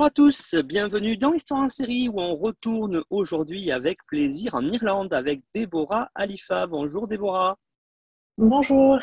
Bonjour à tous, bienvenue dans Histoire en série où on retourne aujourd'hui avec plaisir en Irlande avec Déborah Alifa. Bonjour Déborah. Bonjour.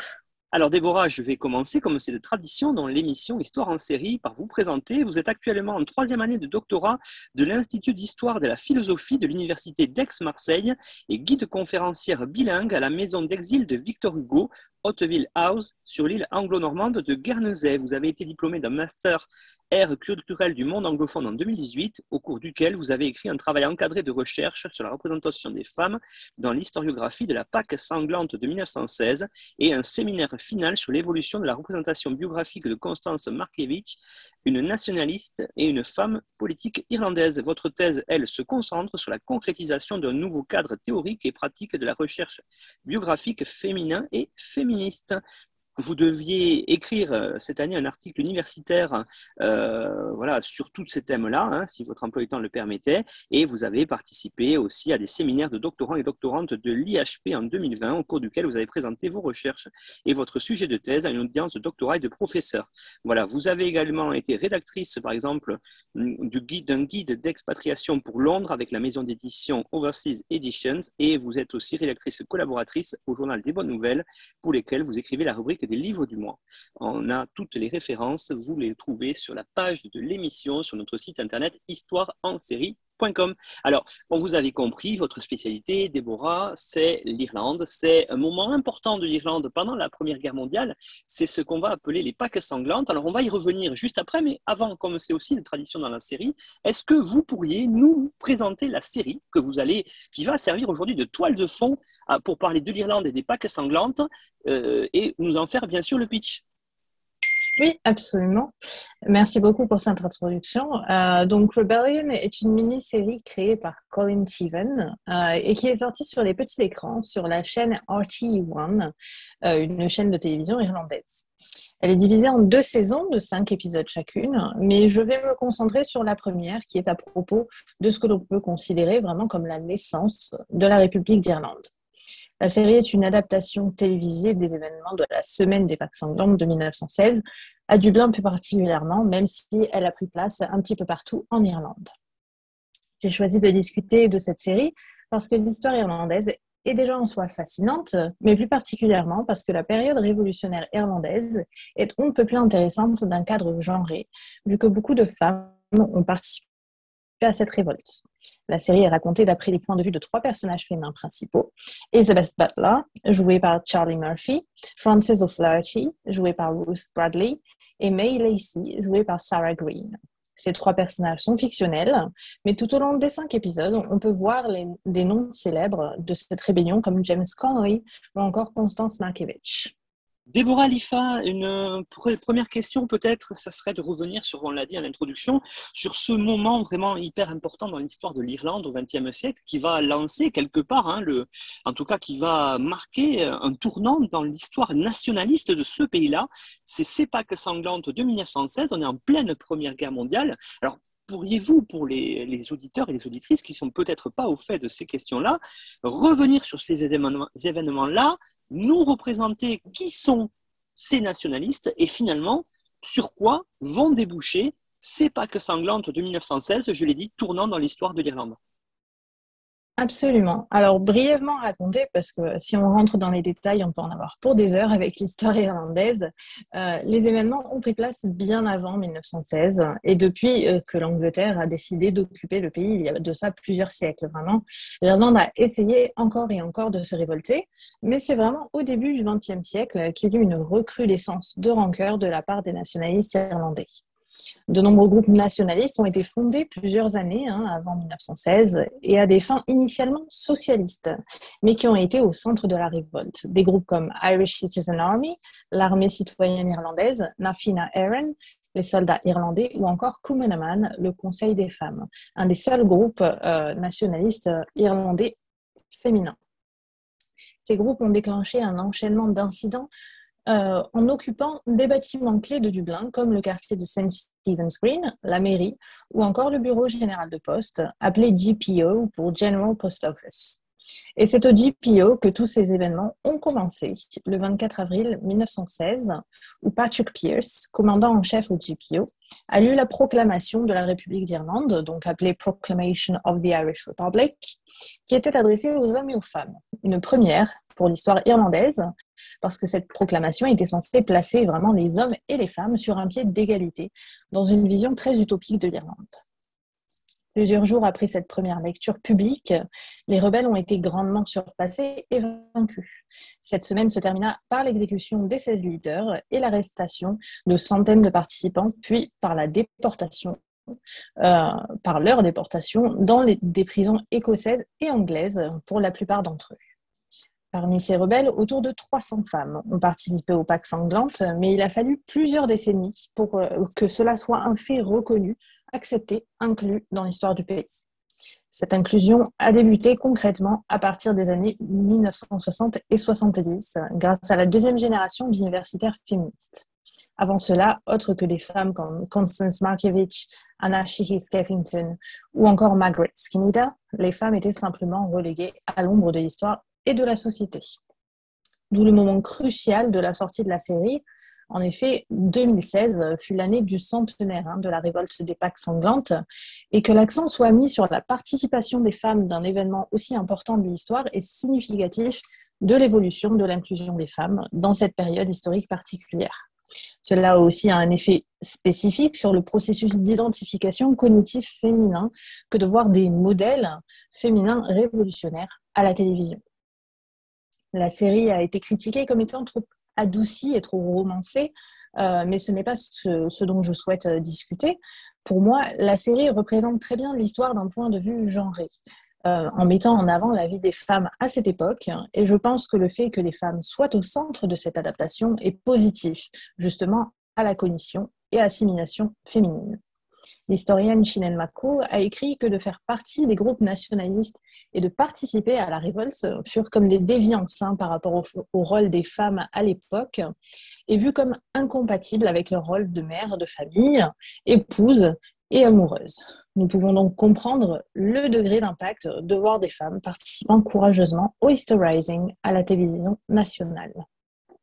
Alors Déborah, je vais commencer comme c'est de tradition dans l'émission Histoire en série par vous présenter. Vous êtes actuellement en troisième année de doctorat de l'Institut d'histoire de la philosophie de l'Université d'Aix-Marseille et guide conférencière bilingue à la maison d'exil de Victor Hugo, Hauteville House, sur l'île anglo-normande de Guernesey. Vous avez été diplômé d'un master Ère culturelle du monde anglophone en 2018, au cours duquel vous avez écrit un travail encadré de recherche sur la représentation des femmes dans l'historiographie de la Pâque sanglante de 1916 et un séminaire final sur l'évolution de la représentation biographique de Constance Markiewicz, une nationaliste et une femme politique irlandaise. Votre thèse, elle, se concentre sur la concrétisation d'un nouveau cadre théorique et pratique de la recherche biographique féminin et féministe vous deviez écrire euh, cette année un article universitaire euh, voilà, sur tous ces thèmes-là, hein, si votre emploi du temps le permettait, et vous avez participé aussi à des séminaires de doctorants et doctorantes de l'IHP en 2020, au cours duquel vous avez présenté vos recherches et votre sujet de thèse à une audience de doctorat et de professeur. Voilà, vous avez également été rédactrice, par exemple, du guide, d'un guide d'expatriation pour Londres avec la maison d'édition Overseas Editions, et vous êtes aussi rédactrice collaboratrice au journal des Bonnes Nouvelles, pour lesquelles vous écrivez la rubrique des livres du mois. On a toutes les références, vous les trouvez sur la page de l'émission sur notre site internet histoire en série alors, vous avez compris, votre spécialité, Déborah, c'est l'Irlande. C'est un moment important de l'Irlande pendant la Première Guerre mondiale. C'est ce qu'on va appeler les Pâques sanglantes. Alors, on va y revenir juste après, mais avant, comme c'est aussi une tradition dans la série, est-ce que vous pourriez nous présenter la série que vous allez, qui va servir aujourd'hui de toile de fond pour parler de l'Irlande et des Pâques sanglantes euh, et nous en faire bien sûr le pitch? Oui, absolument. Merci beaucoup pour cette introduction. Euh, donc, Rebellion est une mini-série créée par Colin Steven euh, et qui est sortie sur les petits écrans sur la chaîne RT1, euh, une chaîne de télévision irlandaise. Elle est divisée en deux saisons de cinq épisodes chacune, mais je vais me concentrer sur la première qui est à propos de ce que l'on peut considérer vraiment comme la naissance de la République d'Irlande. La série est une adaptation télévisée des événements de la Semaine des Pâques sanglantes de 1916, à Dublin plus particulièrement, même si elle a pris place un petit peu partout en Irlande. J'ai choisi de discuter de cette série parce que l'histoire irlandaise est déjà en soi fascinante, mais plus particulièrement parce que la période révolutionnaire irlandaise est un peu plus intéressante d'un cadre genré, vu que beaucoup de femmes ont participé à cette révolte. La série est racontée d'après les points de vue de trois personnages féminins principaux. Elizabeth Butler, jouée par Charlie Murphy, Frances O'Flaherty, jouée par Ruth Bradley, et May Lacey, jouée par Sarah Green. Ces trois personnages sont fictionnels, mais tout au long des cinq épisodes, on peut voir des noms célèbres de cette rébellion comme James Connolly ou encore Constance Markievicz. Déborah Lifa, une première question peut-être, ça serait de revenir sur, on l'a dit en introduction, sur ce moment vraiment hyper important dans l'histoire de l'Irlande au XXe siècle, qui va lancer quelque part, hein, en tout cas qui va marquer un tournant dans l'histoire nationaliste de ce pays-là. C'est CEPAC sanglante de 1916, on est en pleine Première Guerre mondiale. Alors pourriez-vous, pour les, les, auditeurs et les auditrices qui sont peut-être pas au fait de ces questions-là, revenir sur ces événements-là, nous représenter qui sont ces nationalistes et finalement sur quoi vont déboucher ces Pâques sanglantes de 1916, je l'ai dit, tournant dans l'histoire de l'Irlande. Absolument. Alors, brièvement raconté, parce que si on rentre dans les détails, on peut en avoir pour des heures avec l'histoire irlandaise. Euh, les événements ont pris place bien avant 1916 et depuis euh, que l'Angleterre a décidé d'occuper le pays, il y a de ça plusieurs siècles vraiment, l'Irlande a essayé encore et encore de se révolter, mais c'est vraiment au début du XXe siècle qu'il y a eu une recrudescence de rancœur de la part des nationalistes irlandais. De nombreux groupes nationalistes ont été fondés plusieurs années hein, avant 1916 et à des fins initialement socialistes, mais qui ont été au centre de la révolte. Des groupes comme Irish Citizen Army, l'armée citoyenne irlandaise, Na Fianna Éireann, les soldats irlandais, ou encore Cumann le Conseil des femmes, un des seuls groupes euh, nationalistes irlandais féminins. Ces groupes ont déclenché un enchaînement d'incidents euh, en occupant des bâtiments clés de Dublin, comme le quartier de St. Stephen's Green, la mairie, ou encore le bureau général de poste, appelé GPO pour General Post Office. Et c'est au GPO que tous ces événements ont commencé, le 24 avril 1916, où Patrick Pierce, commandant en chef au GPO, a lu la proclamation de la République d'Irlande, donc appelée Proclamation of the Irish Republic, qui était adressée aux hommes et aux femmes. Une première pour l'histoire irlandaise, parce que cette proclamation était censée placer vraiment les hommes et les femmes sur un pied d'égalité, dans une vision très utopique de l'Irlande. Plusieurs jours après cette première lecture publique, les rebelles ont été grandement surpassés et vaincus. Cette semaine se termina par l'exécution des 16 leaders et l'arrestation de centaines de participants, puis par la déportation euh, par leur déportation dans des prisons écossaises et anglaises pour la plupart d'entre eux. Parmi ces rebelles, autour de 300 femmes ont participé aux Pâques sanglantes, mais il a fallu plusieurs décennies pour euh, que cela soit un fait reconnu accepté, inclus dans l'histoire du pays. Cette inclusion a débuté concrètement à partir des années 1960 et 70 grâce à la deuxième génération d'universitaires féministes. Avant cela, autres que des femmes comme Constance Markievicz, Anna Sheehy Skeffington ou encore Margaret Skinner, les femmes étaient simplement reléguées à l'ombre de l'histoire et de la société. D'où le moment crucial de la sortie de la série, en effet, 2016 fut l'année du centenaire hein, de la révolte des Pâques sanglantes et que l'accent soit mis sur la participation des femmes d'un événement aussi important de l'histoire est significatif de l'évolution de l'inclusion des femmes dans cette période historique particulière. Cela a aussi un effet spécifique sur le processus d'identification cognitif féminin que de voir des modèles féminins révolutionnaires à la télévision. La série a été critiquée comme étant trop adouci et trop romancé, euh, mais ce n'est pas ce, dont je souhaite euh, discuter. Pour moi, la série représente très bien l'histoire d'un point de vue genré. Euh, en mettant en avant la vie des femmes à cette époque. Et je pense que le fait que les femmes soient au centre de cette adaptation est positif, justement, à la cognition et assimilation féminine. L'historienne Shinen Mako a écrit que de faire partie des groupes nationalistes et de participer à la révolte furent comme des déviances hein, par rapport au, rôle des femmes à l'époque et vues comme incompatibles avec leur rôle de mère de famille, épouse et amoureuse. Nous pouvons donc comprendre le degré d'impact de voir des femmes participant courageusement au Rising à la télévision nationale.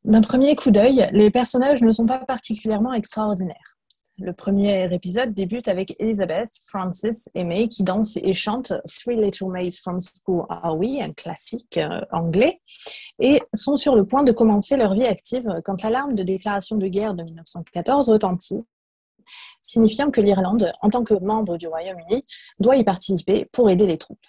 D'un premier coup d'œil, les personnages ne sont pas particulièrement extraordinaires. Le premier épisode débute avec Elizabeth, Francis et May qui dansent et chantent Three Little Maids from School Are We, un classique euh, anglais, et sont sur le point de commencer leur vie active quand l'alarme de déclaration de guerre de 1914 retentit, signifiant que l'Irlande, en tant que membre du Royaume-Uni, doit y participer pour aider les troupes.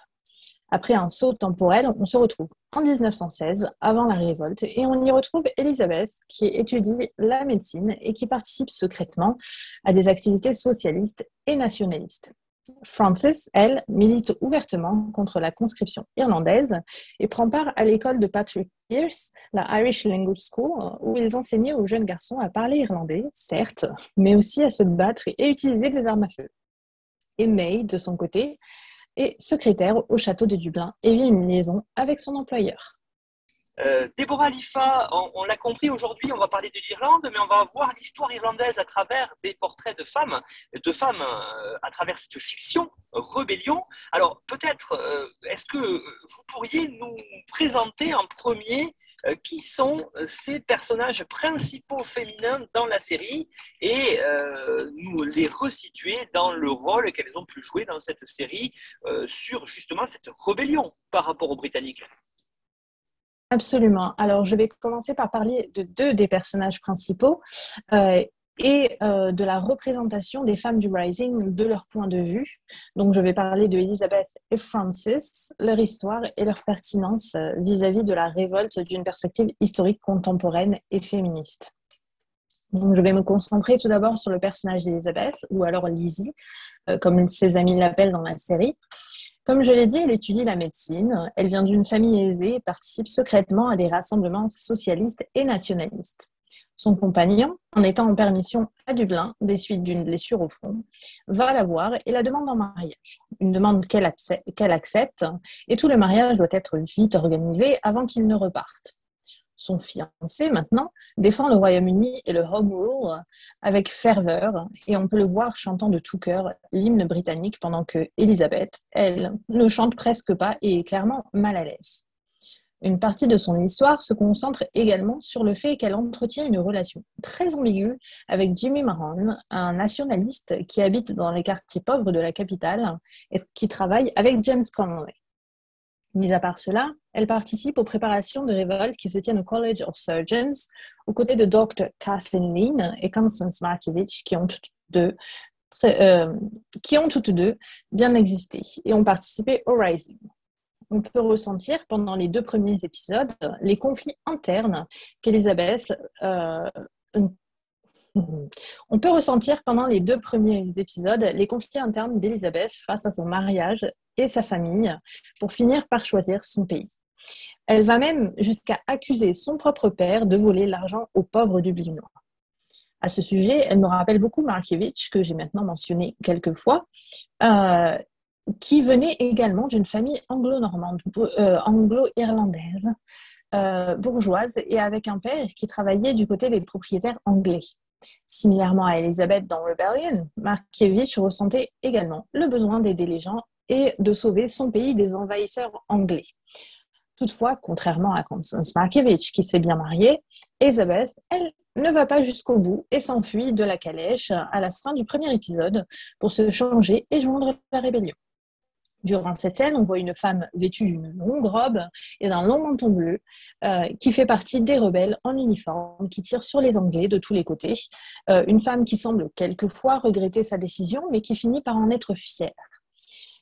Après un saut temporel, on se retrouve en 1916, avant la révolte, et on y retrouve Elisabeth, qui étudie la médecine et qui participe secrètement à des activités socialistes et nationalistes. Frances, elle, milite ouvertement contre la conscription irlandaise et prend part à l'école de Patrick Pierce, la Irish Language School, où ils enseignaient aux jeunes garçons à parler irlandais, certes, mais aussi à se battre et utiliser des armes à feu. Et May, de son côté, et secrétaire au château de Dublin et vit une liaison avec son employeur. Euh, Déborah Lifa, on, l'a compris aujourd'hui, on va parler de l'Irlande, mais on va voir l'histoire irlandaise à travers des portraits de femmes, de femmes euh, à travers cette fiction, Rébellion. Alors peut-être, euh, est-ce que vous pourriez nous présenter en premier euh, qui sont euh, ces personnages principaux féminins dans la série et euh, nous les resituer dans le rôle qu'elles ont pu jouer dans cette série sur justement cette rébellion par rapport aux Britanniques. Absolument. Alors, je vais commencer par parler de deux des personnages principaux et euh, de la représentation des femmes du Rising de leur point de vue. Donc, je vais parler de Elizabeth et Francis, leur histoire et leur pertinence euh, vis-à-vis de la révolte d'une perspective historique contemporaine et féministe. Donc, je vais me concentrer tout d'abord sur le personnage d'Elizabeth, ou alors Lizzie, euh, comme ses amis l'appellent dans la série. Comme je l'ai dit, elle étudie la médecine. Elle vient d'une famille aisée et participe secrètement à des rassemblements socialistes et nationalistes. Son compagnon, en étant en permission à Dublin des suites d'une blessure au front, va la voir et la demande en mariage. Une demande qu'elle accepte, et tout le mariage doit être vite organisé avant qu'il ne reparte. Son fiancé, maintenant, défend le Royaume-Uni et le Home Rule avec ferveur, et on peut le voir chantant de tout cœur l'hymne britannique pendant que Elisabeth, elle, ne chante presque pas et est clairement mal à l'aise. Une partie de son histoire se concentre également sur le fait qu'elle entretient une relation très ambiguë avec Jimmy Mahon, un nationaliste qui habite dans les quartiers pauvres de la capitale et qui travaille avec James Conway. Mis à part cela, elle participe aux préparations de révoltes qui se tiennent au College of Surgeons aux côtés de Dr. Kathleen Lean et Constance Markiewicz qui ont toutes euh, qui ont toutes deux bien existé et ont participé au Rising. On peut ressentir pendant les deux premiers épisodes les conflits internes qu'Elisabeth euh, pendant les deux premiers épisodes les conflits internes d'Elisabeth face à son mariage et sa famille pour finir par choisir son pays. Elle va même jusqu'à accuser son propre père de voler l'argent aux pauvres dublinois. À ce sujet, elle me rappelle beaucoup Markiewicz, que j'ai maintenant mentionné quelques fois, euh, qui venait également d'une famille anglo-normande, euh, anglo-irlandaise, euh, bourgeoise, et avec un père qui travaillait du côté des propriétaires anglais. Similairement à Elizabeth dans Rebellion, Markiewicz ressentait également le besoin d'aider les gens et de sauver son pays des envahisseurs anglais. Toutefois, contrairement à Constance Markiewicz, qui s'est bien mariée, Elizabeth, elle, ne va pas jusqu'au bout et s'enfuit de la calèche à la fin du premier épisode pour se changer et joindre la rébellion. Durant cette scène, on voit une femme vêtue d'une longue robe et d'un long manteau bleu euh, qui fait partie des rebelles en uniforme qui tirent sur les Anglais de tous les côtés. Euh, une femme qui semble quelquefois regretter sa décision mais qui finit par en être fière.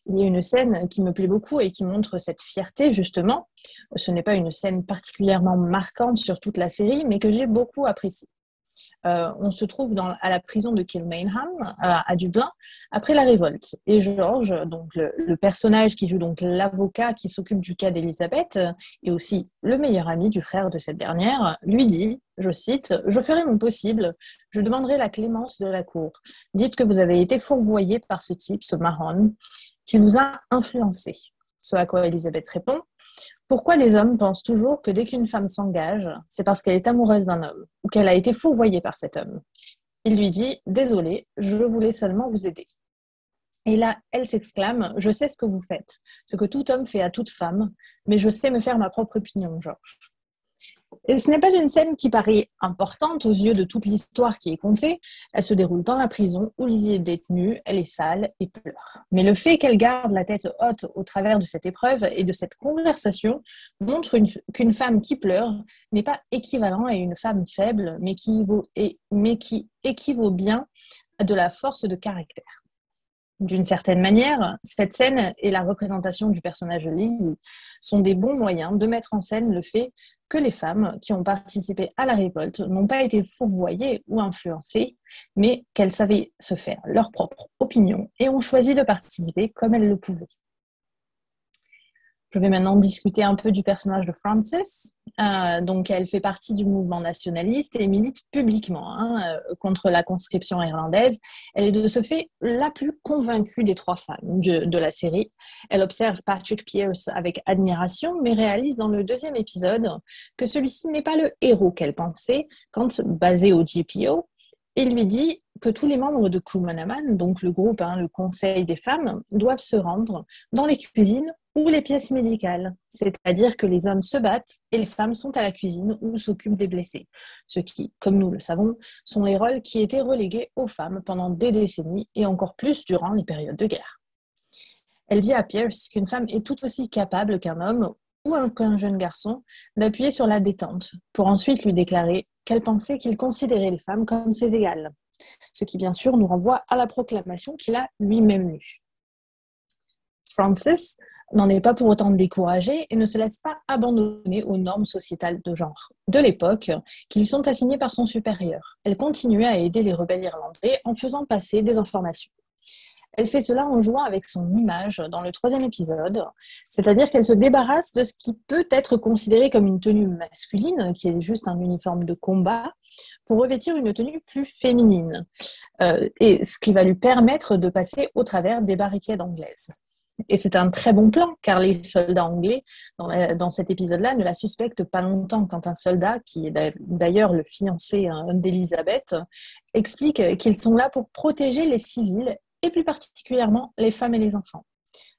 Il y a une scène qui me plaît beaucoup et qui montre cette fierté, justement. Ce n'est pas une scène particulièrement marquante sur toute la série, mais que j'ai beaucoup appréciée. Euh, on se trouve à la prison de Kilmainham, à, Dublin, après la révolte. Et George, donc le, personnage qui joue donc l'avocat qui s'occupe du cas d'Elisabeth, et aussi le meilleur ami du frère de cette dernière, lui dit, je cite, Je ferai mon possible, je demanderai la clémence de la cour. Dites que vous avez été fourvoyé par ce type, ce Mahon, qui vous a influencé. Ce à quoi Elisabeth répond Pourquoi les hommes pensent toujours que dès qu'une femme s'engage, c'est parce qu'elle est amoureuse d'un homme ou qu'elle a été fourvoyée par cet homme? Il lui dit Désolé, je voulais seulement vous aider. Et là, elle s'exclame Je sais ce que vous faites, ce que tout homme fait à toute femme, mais je sais me faire ma propre opinion, Georges. Et ce n'est pas une scène qui paraît importante aux yeux de toute l'histoire qui est contée. Elle se déroule dans la prison où Lizzie est détenue, elle est sale et pleure. Mais le fait qu'elle garde la tête haute au travers de cette épreuve et de cette conversation montre qu'une femme qui pleure n'est pas équivalent à une femme faible, mais qui, mais qui équivaut bien à de la force de caractère. D'une certaine manière, cette scène et la représentation du personnage de Lizzie sont des bons moyens de mettre en scène le fait que les femmes qui ont participé à la révolte n'ont pas été fourvoyées ou influencées, mais qu'elles savaient se faire leur propre opinion et ont choisi de participer comme elles le pouvaient. Je vais maintenant discuter un peu du personnage de Frances. Euh, donc, elle fait partie du mouvement nationaliste et milite publiquement hein, euh, contre la conscription irlandaise. Elle est de ce fait la plus convaincue des trois femmes de, la série. Elle observe Patrick Pierce avec admiration, mais réalise dans le deuxième épisode que celui-ci n'est pas le héros qu'elle pensait quand basé au GPO. Et lui dit que tous les membres de Kumanaman, donc le groupe, hein, le conseil des femmes, doivent se rendre dans les cuisines ou les pièces médicales, c'est-à-dire que les hommes se battent et les femmes sont à la cuisine ou s'occupent des blessés, ce qui, comme nous le savons, sont les rôles qui étaient relégués aux femmes pendant des décennies et encore plus durant les périodes de guerre. Elle dit à Pierce qu'une femme est tout aussi capable qu'un homme ou qu'un jeune garçon d'appuyer sur la détente pour ensuite lui déclarer qu'elle pensait qu'il considérait les femmes comme ses égales, ce qui bien sûr nous renvoie à la proclamation qu'il a lui-même lue. Francis n'en est pas pour autant découragée et ne se laisse pas abandonner aux normes sociétales de genre de l'époque qui lui sont assignées par son supérieur. Elle continue à aider les rebelles irlandais en faisant passer des informations. Elle fait cela en jouant avec son image dans le troisième épisode, c'est-à-dire qu'elle se débarrasse de ce qui peut être considéré comme une tenue masculine, qui est juste un uniforme de combat, pour revêtir une tenue plus féminine, euh, et ce qui va lui permettre de passer au travers des barricades anglaises. Et c'est un très bon plan, car les soldats anglais, dans, cet épisode-là, ne la suspectent pas longtemps quand un soldat, qui est d'ailleurs le fiancé hein, d'Elisabeth, explique qu'ils sont là pour protéger les civils, et plus particulièrement les femmes et les enfants.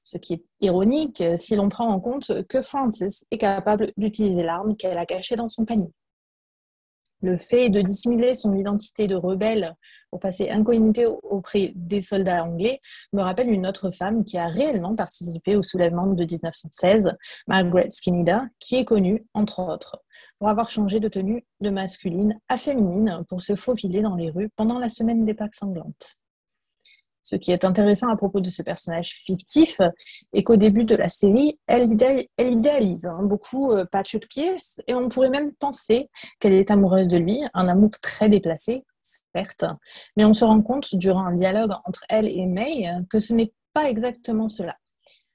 Ce qui est ironique si l'on prend en compte que Frances est capable d'utiliser l'arme qu'elle a cachée dans son panier. Le fait de dissimuler son identité de rebelle pour passer incognito auprès des soldats anglais me rappelle une autre femme qui a réellement participé au soulèvement de 1916, Margaret Skinner, qui est connue, entre autres, pour avoir changé de tenue de masculine à féminine pour se faufiler dans les rues pendant la semaine des Pâques sanglantes. Ce qui est intéressant à propos de ce personnage fictif est qu'au début de la série, elle, idéalise hein, beaucoup euh, Patrick Pierce et on pourrait même penser qu'elle est amoureuse de lui, un amour très déplacé, certes, mais on se rend compte durant un dialogue entre elle et May que ce n'est pas exactement cela.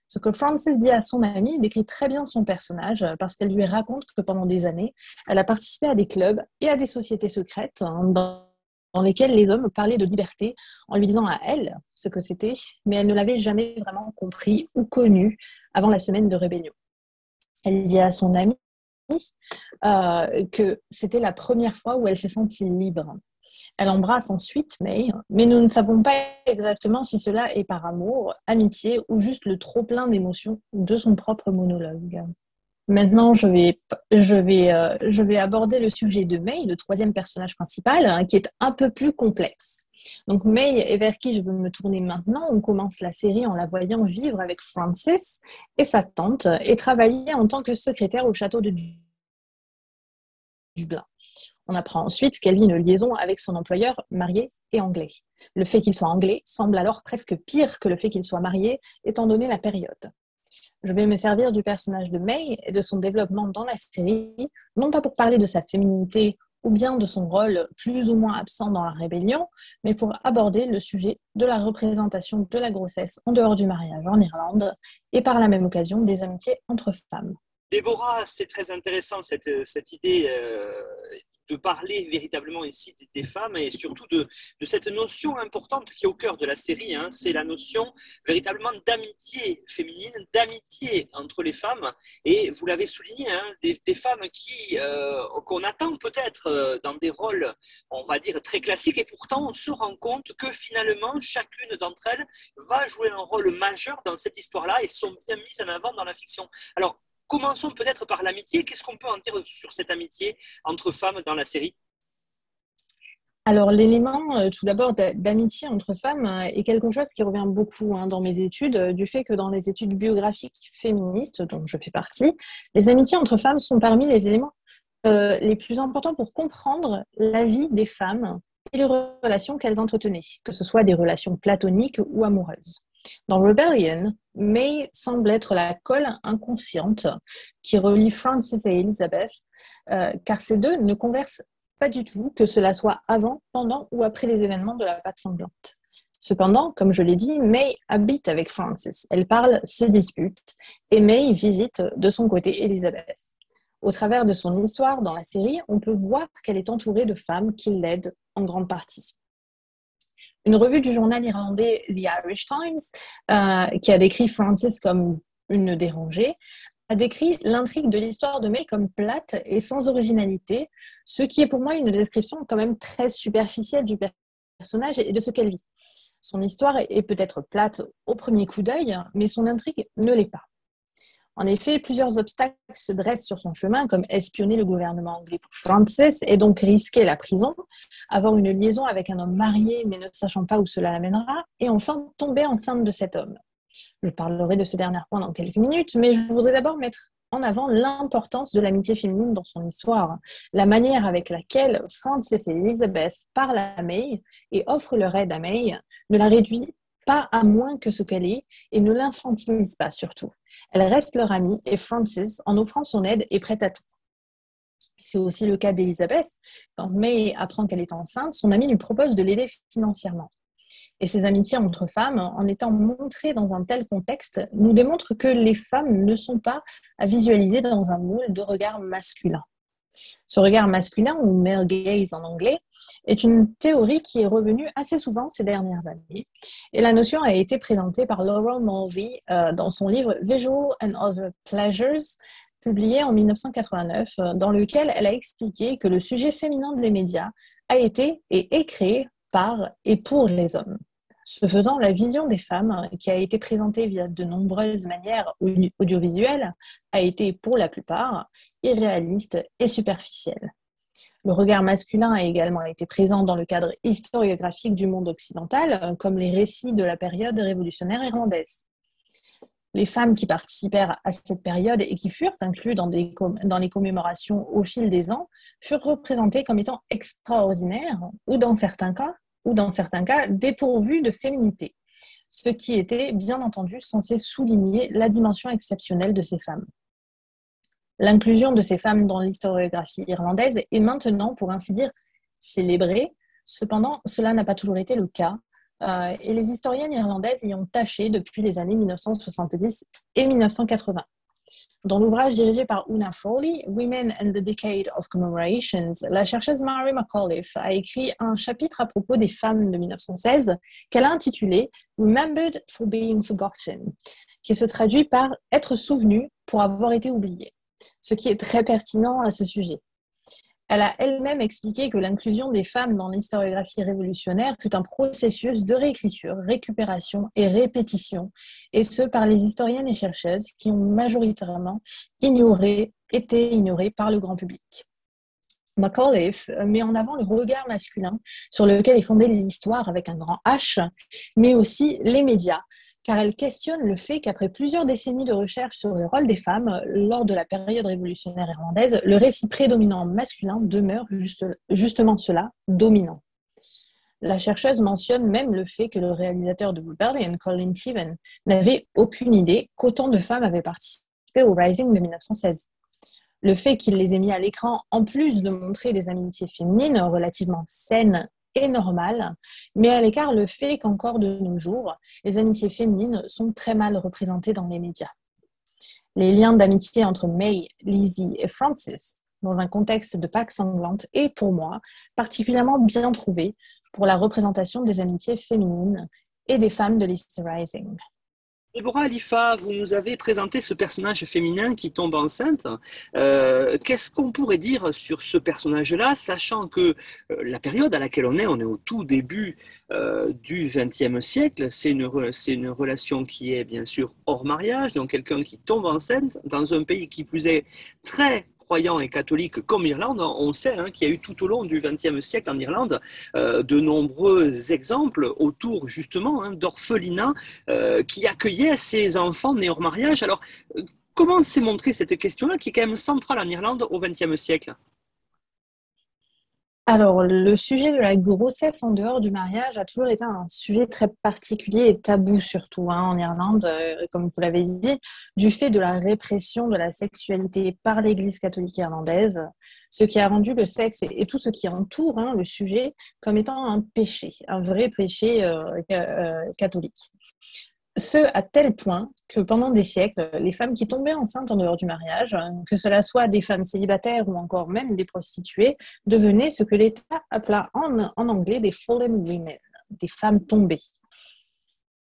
Ce que Frances dit à son amie décrit très bien son personnage parce qu'elle lui raconte que pendant des années, elle a participé à des clubs et à des sociétés secrètes hein, dans lesquelles les hommes parlaient de liberté en lui disant à elle ce que c'était, mais elle ne l'avait jamais vraiment compris ou connu avant la semaine de rébellion. Elle dit à son amie euh, que c'était la première fois où elle s'est sentie libre. Elle embrasse ensuite May, mais nous ne savons pas exactement si cela est par amour, amitié ou juste le trop plein d'émotions de son propre monologue. Maintenant, euh, je vais aborder le sujet de May, le troisième personnage principal, hein, qui est un peu plus complexe. Donc May est vers qui je veux me tourner maintenant. On commence la série en la voyant vivre avec Francis et sa tante et travailler en tant que secrétaire au château de Dublin. On apprend ensuite qu'elle vit une liaison avec son employeur marié et anglais. Le fait qu'il soit anglais semble alors presque pire que le fait qu'il soit marié, étant donné la période. Je vais me servir du personnage de May et de son développement dans la série, non pas pour parler de sa féminité ou bien de son rôle plus ou moins absent dans la rébellion, mais pour aborder le sujet de la représentation de la grossesse en dehors du mariage en Irlande et par la même occasion des amitiés entre femmes. Déborah, c'est très intéressant cette, cette idée euh, de parler véritablement ici des, femmes et surtout de, cette notion importante qui est au cœur de la série. Hein. c'est la notion véritablement d'amitié féminine, d'amitié entre les femmes. Et vous l'avez souligné, hein, des, femmes qui euh, qu'on attend peut-être euh, dans des rôles, on va dire, très classiques. Et pourtant, on se rend compte que finalement, chacune d'entre elles va jouer un rôle majeur dans cette histoire-là et sont bien mises en avant dans la fiction. Alors, Commençons peut-être par l'amitié. Qu'est-ce qu'on peut en dire sur cette amitié entre femmes dans la série? Alors, l'élément, euh, tout d'abord, d'amitié entre femmes euh, est quelque chose qui revient beaucoup hein, dans mes études, euh, du fait que dans les études biographiques féministes, dont je fais partie, les amitiés entre femmes sont parmi les éléments les plus importants pour comprendre la vie des femmes et les relations qu'elles entretenaient, que ce soit des relations platoniques ou amoureuses. Dans Rebellion, May semble être la colle inconsciente qui relie Frances et Elizabeth, euh, car ces deux ne conversent pas du tout, que cela soit avant, pendant ou après les événements de la pâte sanglante. Cependant, comme je l'ai dit, May habite avec Frances. Elle parle, se dispute, et May visite de son côté Elizabeth. Au travers de son histoire dans la série, on peut voir qu'elle est entourée de femmes qui l'aident en grande partie. Une revue du journal irlandais The Irish Times, euh, qui a décrit Francis comme une dérangée, a décrit l'intrigue de l'histoire de May comme plate et sans originalité, ce qui est pour moi une description quand même très superficielle du personnage et de ce qu'elle vit. Son histoire est peut-être plate au premier coup d'œil, mais son intrigue ne l'est pas. En effet, plusieurs obstacles se dressent sur son chemin, comme espionner le gouvernement anglais pour Frances et donc risquer la prison, avoir une liaison avec un homme marié mais ne sachant pas où cela l'amènera, et enfin tomber enceinte de cet homme. Je parlerai de ce dernier point dans quelques minutes, mais je voudrais d'abord mettre en avant l'importance de l'amitié féminine dans son histoire, la manière avec laquelle Frances et Elizabeth parlent à May et offrent leur aide à May ne la réduit pas à moins que ce qu'elle est et ne l'infantilise pas surtout. Elle reste leur amie et Frances, en offrant son aide, est prête à tout. C'est aussi le cas d'Elisabeth. Quand May apprend qu'elle est enceinte, son amie lui propose de l'aider financièrement. Et ces amitiés entre femmes, en étant montrées dans un tel contexte, nous démontrent que les femmes ne sont pas à visualiser dans un moule de regard masculin. Ce regard masculin, ou male gaze en anglais, est une théorie qui est revenue assez souvent ces dernières années. Et la notion a été présentée par Laurel Mulvey euh, dans son livre Visual and Other Pleasures, publié en 1989, euh, dans lequel elle a expliqué que le sujet féminin des médias a été et est créé par et pour les hommes. Ce faisant, la vision des femmes, qui a été présentée via de nombreuses manières audiovisuelles, a été pour la plupart irréaliste et superficielle. Le regard masculin a également été présent dans le cadre historiographique du monde occidental, comme les récits de la période révolutionnaire irlandaise. Les femmes qui participèrent à cette période et qui furent incluses dans, dans les commémorations au fil des ans furent représentées comme étant extraordinaires ou dans certains cas ou dans certains cas dépourvues de féminité, ce qui était bien entendu censé souligner la dimension exceptionnelle de ces femmes. L'inclusion de ces femmes dans l'historiographie irlandaise est maintenant, pour ainsi dire, célébrée. Cependant, cela n'a pas toujours été le cas, euh, et les historiennes irlandaises y ont tâché depuis les années 1970 et 1980. Dans l'ouvrage dirigé par Una Foley, Women and the Decade of Commemorations, la chercheuse Mary McAuliffe a écrit un chapitre à propos des femmes de 1916 qu'elle a intitulé Remembered for Being Forgotten, qui se traduit par être souvenu pour avoir été oublié, ce qui est très pertinent à ce sujet. Elle a elle-même expliqué que l'inclusion des femmes dans l'historiographie révolutionnaire fut un processus de réécriture, récupération et répétition, et ce par les historiennes et chercheuses qui ont majoritairement ignoré, été ignorées par le grand public. McAuliffe met en avant le regard masculin sur lequel est fondée l'histoire avec un grand H, mais aussi les médias, car elle questionne le fait qu'après plusieurs décennies de recherche sur le rôle des femmes lors de la période révolutionnaire irlandaise, le récit prédominant masculin demeure justement cela, dominant. La chercheuse mentionne même le fait que le réalisateur de Rebellion, Colin Tiven, n'avait aucune idée qu'autant de femmes avaient participé au Rising de 1916. Le fait qu'il les ait mis à l'écran, en plus de montrer des amitiés féminines relativement saines est normal, mais à l'écart le fait qu'encore de nos jours, les amitiés féminines sont très mal représentées dans les médias. Les liens d'amitié entre May, Lizzie et Francis, dans un contexte de Pâques sanglante, est pour moi particulièrement bien trouvé pour la représentation des amitiés féminines et des femmes de l'Easter Rising. Déborah Alifa, vous nous avez présenté ce personnage féminin qui tombe enceinte. Euh, qu'est-ce qu'on pourrait dire sur ce personnage-là, sachant que euh, la période à laquelle on est, on est au tout début euh, du XXe siècle, c'est une, une relation qui est bien sûr hors mariage, donc quelqu'un qui tombe enceinte dans un pays qui plus est très croyants et catholiques comme l'Irlande, on sait hein, qu'il y a eu tout au long du XXe siècle en Irlande euh, de nombreux exemples autour justement hein, d'orphelinats euh, qui accueillaient ces enfants nés hors mariage. Alors, euh, comment s'est montrée cette question-là qui est quand même centrale en Irlande au XXe siècle? Alors, le sujet de la grossesse en dehors du mariage a toujours été un sujet très particulier et tabou, surtout hein, en Irlande, euh, comme vous l'avez dit, du fait de la répression de la sexualité par l'Église catholique irlandaise, ce qui a rendu le sexe et, tout ce qui entoure hein, le sujet comme étant un péché, un vrai péché euh, euh, catholique. Ce à tel point que pendant des siècles, les femmes qui tombaient enceintes en dehors du mariage, que cela soit des femmes célibataires ou encore même des prostituées, devenaient ce que l'État appela en, anglais des fallen women, des femmes tombées.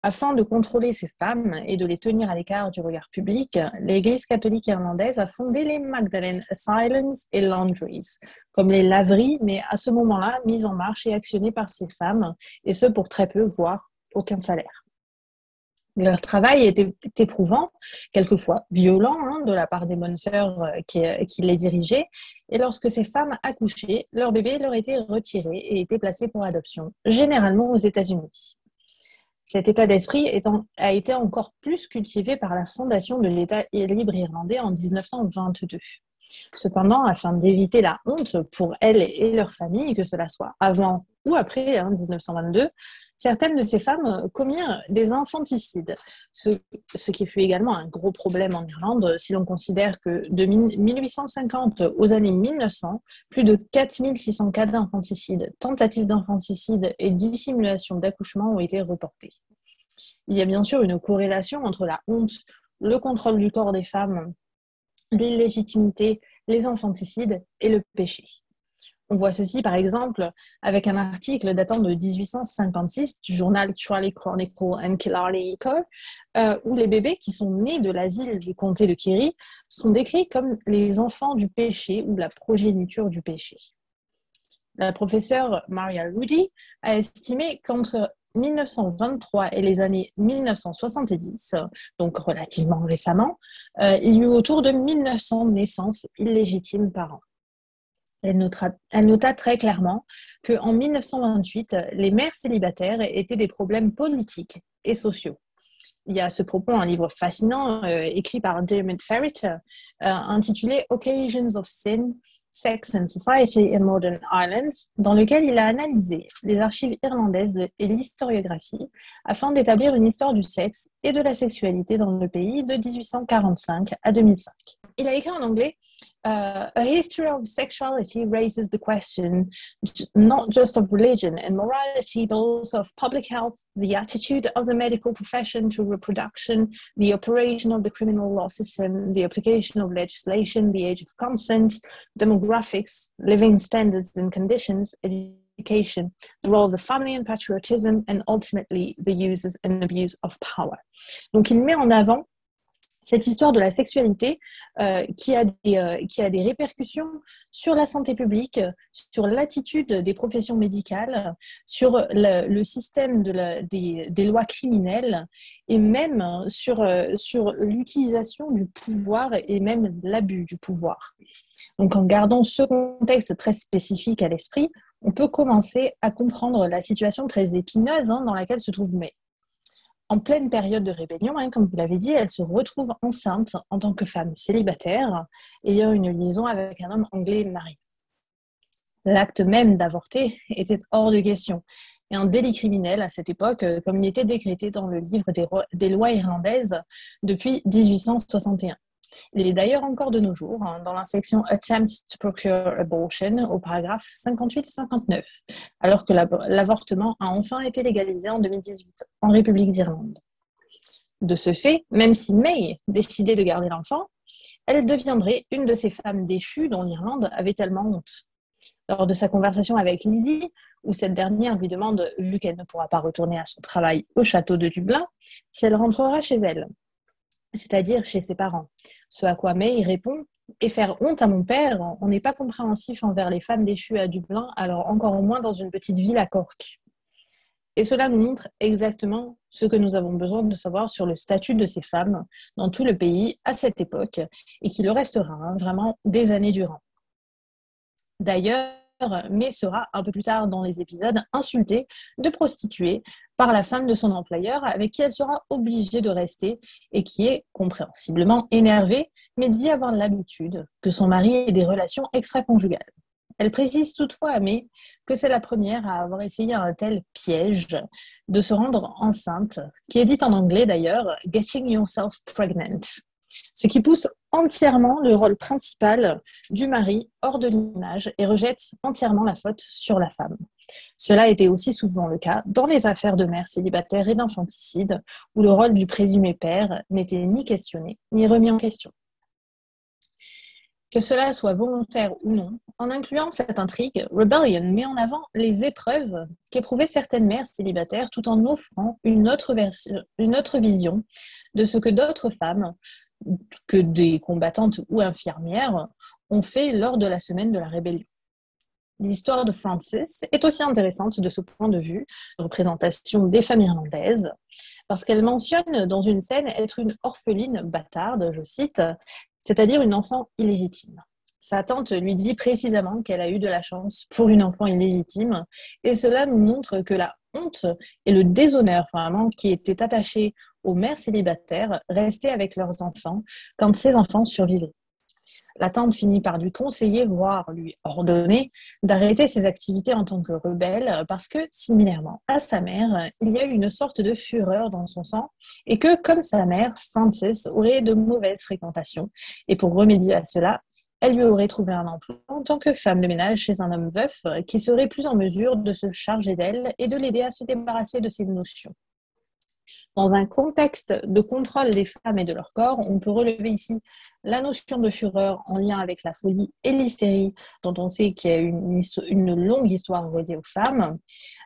Afin de contrôler ces femmes et de les tenir à l'écart du regard public, l'Église catholique irlandaise a fondé les Magdalene Asylums et Laundries, comme les laveries, mais à ce moment-là mises en marche et actionnées par ces femmes, et ce pour très peu, voire aucun salaire. Leur travail était éprouvant, quelquefois violent, hein, de la part des bonnes sœurs euh, qui, euh, qui, les dirigeaient. Et lorsque ces femmes accouchaient, leur bébé leur était retiré et était placé pour adoption, généralement aux États-Unis. Cet état d'esprit a été encore plus cultivé par la fondation de l'État libre irlandais en 1922. Cependant, afin d'éviter la honte pour elles et leur famille, que cela soit avant ou après, 1922, hein, certaines de ces femmes commirent des infanticides, ce, qui fut également un gros problème en Irlande si l'on considère que de 1850 aux années 1900, plus de 4600 cas d'infanticide, tentatives d'infanticide et dissimulation d'accouchement ont été reportés. Il y a bien sûr une corrélation entre la honte, le contrôle du corps des femmes, l'illégitimité, les infanticides et le péché. On voit ceci par exemple avec un article datant de 1856 du journal Charlie Chronicle and Killarney Echo, où les bébés qui sont nés de l'asile du comté de Kerry sont décrits comme les enfants du péché ou la progéniture du péché. La professeure Maria Rudy a estimé qu'entre 1923 et les années 1970, donc relativement récemment, euh, il y eut autour de 1900 naissances illégitimes par an. Elle nota, très clairement qu'en 1928, les mères célibataires étaient des problèmes politiques et sociaux. Il y a à ce propos un livre fascinant euh, écrit par Dermot Ferret euh, intitulé Occasions of Sin Sex and Society in Modern Ireland, dans lequel il a analysé les archives irlandaises et l'historiographie afin d'établir une histoire du sexe et de la sexualité dans le pays de 1845 à 2005. Il a écrit en anglais uh, A history of sexuality raises the question not just of religion and morality, but also of public health, the attitude of the medical profession to reproduction, the operation of the criminal law system, the application of legislation, the age of consent, demographics, living standards and conditions, education, the role of the family and patriotism, and ultimately the uses and abuse of power. Donc il met en avant cette histoire de la sexualité euh, qui, a des, euh, qui a des répercussions sur la santé publique, sur l'attitude des professions médicales, sur le, système des, lois criminelles et même sur, euh, sur l'utilisation du pouvoir et même l'abus du pouvoir. Donc en gardant ce contexte très spécifique à l'esprit, on peut commencer à comprendre la situation très épineuse hein, dans laquelle se trouve May en pleine période de rébellion, hein, comme vous l'avez dit, elle se retrouve enceinte en tant que femme célibataire, ayant une liaison avec un homme anglais marié. L'acte même d'avorter était hors de question et un délit criminel à cette époque, euh, comme il était décrété dans le livre des lois irlandaises depuis 1861. Il est d'ailleurs encore de nos jours hein, dans la section Attempt to Procure Abortion au paragraphe 58-59, alors que l'avortement a enfin été légalisé en 2018 en République d'Irlande. De ce fait, même si May décidait de garder l'enfant, elle deviendrait une de ces femmes déchues dont l'Irlande avait tellement honte. Lors de sa conversation avec Lizzie, où cette dernière lui demande, vu qu'elle ne pourra pas retourner à son travail au château de Dublin, si elle rentrera chez elle c'est-à-dire chez ses parents. Ce à quoi May répond Et faire honte à mon père, on n'est pas compréhensif envers les femmes déchues à Dublin, alors encore moins dans une petite ville à Cork. Et cela nous montre exactement ce que nous avons besoin de savoir sur le statut de ces femmes dans tout le pays à cette époque et qui le restera hein, vraiment des années durant. D'ailleurs, mais sera un peu plus tard dans les épisodes insultée de prostituée par la femme de son employeur avec qui elle sera obligée de rester et qui est compréhensiblement énervée, mais dit avoir l'habitude que son mari ait des relations extra-conjugales. Elle précise toutefois à May que c'est la première à avoir essayé un tel piège de se rendre enceinte, qui est dit en anglais d'ailleurs, Getting Yourself Pregnant ce qui pousse entièrement le rôle principal du mari hors de l'image et rejette entièrement la faute sur la femme. Cela était aussi souvent le cas dans les affaires de mères célibataires et d'infanticide, où le rôle du présumé père n'était ni questionné ni remis en question. Que cela soit volontaire ou non, en incluant cette intrigue, Rebellion met en avant les épreuves qu'éprouvaient certaines mères célibataires tout en offrant une autre vision de ce que d'autres femmes que des combattantes ou infirmières ont fait lors de la semaine de la rébellion. L'histoire de Frances est aussi intéressante de ce point de vue, représentation des femmes irlandaises, parce qu'elle mentionne dans une scène être une orpheline bâtarde, je cite, c'est-à-dire une enfant illégitime. Sa tante lui dit précisément qu'elle a eu de la chance pour une enfant illégitime, et cela nous montre que la honte et le déshonneur vraiment qui était attaché aux mères célibataires restaient avec leurs enfants quand ces enfants survivaient. La tante finit par lui conseiller, voire lui ordonner, d'arrêter ses activités en tant que rebelle parce que, similairement à sa mère, il y a eu une sorte de fureur dans son sang et que, comme sa mère, Frances aurait de mauvaises fréquentations. Et pour remédier à cela, elle lui aurait trouvé un emploi en tant que femme de ménage chez un homme veuf qui serait plus en mesure de se charger d'elle et de l'aider à se débarrasser de ses notions. Dans un contexte de contrôle des femmes et de leur corps, on peut relever ici la notion de fureur en lien avec la folie et l'hystérie, dont on sait qu'il y a une, longue histoire reliée aux femmes.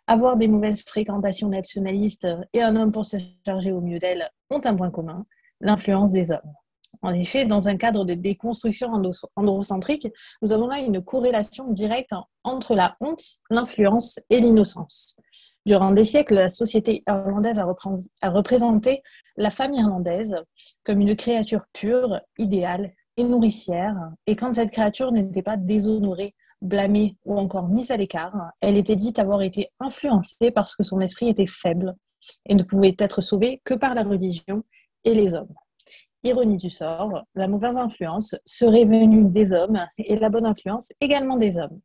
Avoir des mauvaises fréquentations nationalistes et un homme pour se charger au mieux d'elle ont un point commun, l'influence des hommes. En effet, dans un cadre de déconstruction androcentrique, nous avons là une corrélation directe entre la honte, l'influence et l'innocence. Durant des siècles, la société irlandaise a représenté la femme irlandaise comme une créature pure, idéale et nourricière. Et quand cette créature n'était pas déshonorée, blâmée ou encore mise à l'écart, elle était dite avoir été influencée parce que son esprit était faible et ne pouvait être sauvée que par la religion et les hommes. Ironie du sort, la mauvaise influence serait venue des hommes et la bonne influence également des hommes.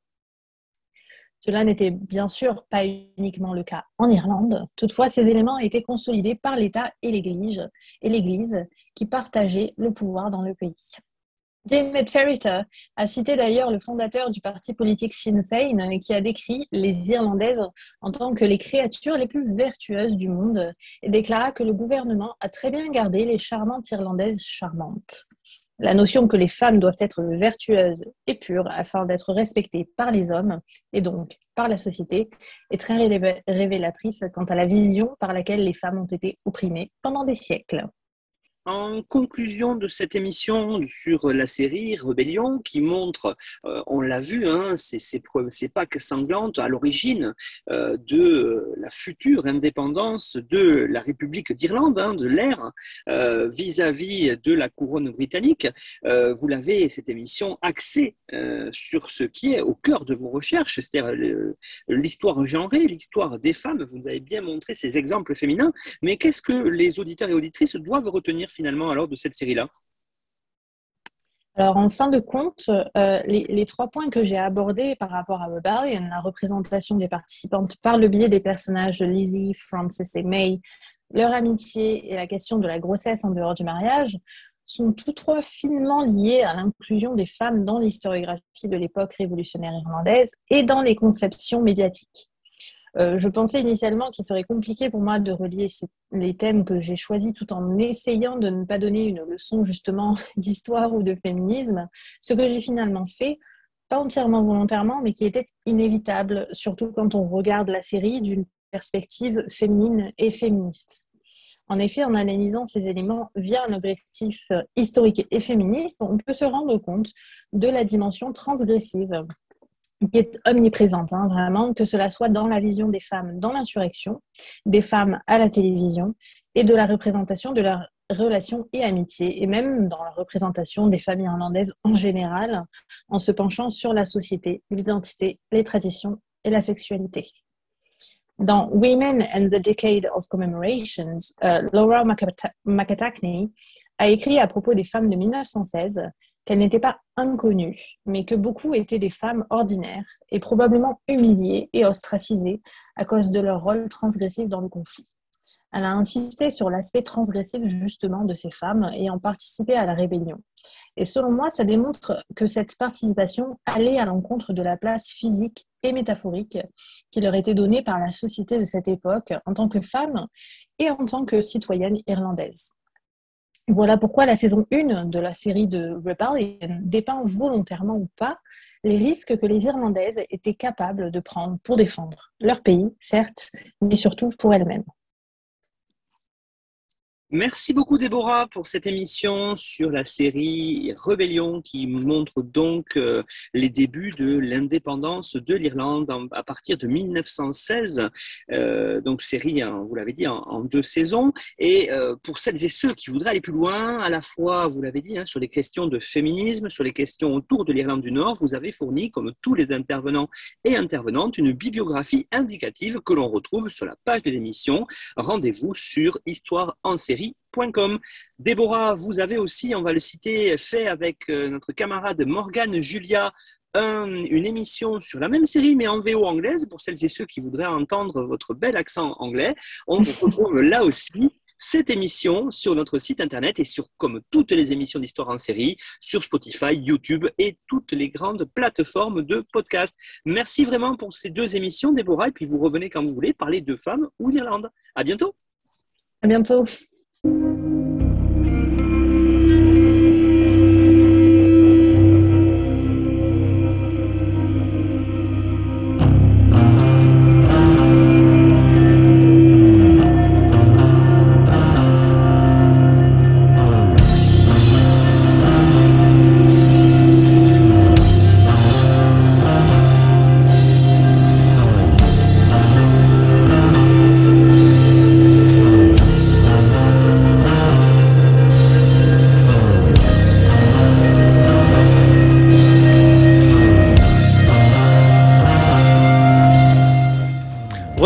Cela n'était bien sûr pas uniquement le cas en Irlande. Toutefois, ces éléments étaient consolidés par l'État et l'Église, et l'Église qui partageaient le pouvoir dans le pays. David Ferriter a cité d'ailleurs le fondateur du parti politique Sinn Féin qui a décrit les Irlandaises en tant que les créatures les plus vertueuses du monde et déclara que le gouvernement a très bien gardé les charmantes Irlandaises charmantes. La notion que les femmes doivent être vertueuses et pures afin d'être respectées par les hommes et donc par la société est très révélatrice quant à la vision par laquelle les femmes ont été opprimées pendant des siècles. En conclusion de cette émission sur la série Rébellion, qui montre, euh, on l'a vu, hein, ces, Pâques sanglantes à l'origine euh, de la future indépendance de la République d'Irlande, hein, de l'ère, euh, vis-à-vis de la couronne britannique. vous l'avez, cette émission, axée sur ce qui est au cœur de vos recherches, c'est-à-dire l'histoire genrée, l'histoire des femmes. Vous nous avez bien montré ces exemples féminins, mais qu'est-ce que les auditeurs et auditrices doivent retenir finalement alors de cette série-là alors, en fin de compte, euh, les, trois points que j'ai abordés par rapport à Rebellion, la représentation des participantes par le biais des personnages de Lizzie, Frances et May, leur amitié et la question de la grossesse en dehors du mariage, sont tous trois finement liés à l'inclusion des femmes dans l'historiographie de l'époque révolutionnaire irlandaise et dans les conceptions médiatiques. Euh, je pensais initialement qu'il serait compliqué pour moi de relier les thèmes que j'ai choisis tout en essayant de ne pas donner une leçon justement d'histoire ou de féminisme, ce que j'ai finalement fait, pas entièrement volontairement, mais qui était inévitable, surtout quand on regarde la série d'une perspective féminine et féministe. En effet, en analysant ces éléments via un objectif historique et féministe, on peut se rendre compte de la dimension transgressive qui est omniprésente, hein, vraiment, que cela soit dans la vision des femmes dans l'insurrection, des femmes à la télévision et de la représentation de leurs relations et amitiés, et même dans la représentation des familles irlandaises en général, en se penchant sur la société, l'identité, les traditions et la sexualité. Dans Women and the Decade of Commemorations, euh, Laura McAtackney a écrit à propos des femmes de 1916 qu'elles n'étaient pas inconnues, mais que beaucoup étaient des femmes ordinaires et probablement humiliées et ostracisées à cause de leur rôle transgressif dans le conflit. Elle a insisté sur l'aspect transgressif justement de ces femmes ayant participé à la rébellion. Et selon moi, ça démontre que cette participation allait à l'encontre de la place physique et métaphorique qui leur était donnée par la société de cette époque en tant que femmes et en tant que citoyennes irlandaises. Voilà pourquoi la saison 1 de la série de Rebellion dépeint volontairement ou pas les risques que les Irlandaises étaient capables de prendre pour défendre leur pays, certes, mais surtout pour elles-mêmes. Merci beaucoup Déborah pour cette émission sur la série Rébellion qui montre donc euh, les débuts de l'indépendance de l'Irlande à partir de 1916. Euh, donc série, hein, vous l'avez dit, en, deux saisons. Et euh, pour celles et ceux qui voudraient aller plus loin, à la fois, vous l'avez dit, hein, sur les questions de féminisme, sur les questions autour de l'Irlande du Nord, vous avez fourni, comme tous les intervenants et intervenantes, une bibliographie indicative que l'on retrouve sur la page de l'émission. Rendez-vous sur Histoire en série série.com. Déborah, vous avez aussi, on va le citer, fait avec euh, notre camarade Morgane Julia une émission sur la même série mais en VO anglaise pour celles et ceux qui voudraient entendre votre bel accent anglais. On vous retrouve là aussi cette émission sur notre site internet et sur, comme toutes les émissions d'histoire en série, sur Spotify, YouTube et toutes les grandes plateformes de podcast. Merci vraiment pour ces deux émissions, Déborah, et puis vous revenez quand vous voulez parler de femmes ou d'Irlande. À bientôt. À bientôt. thank you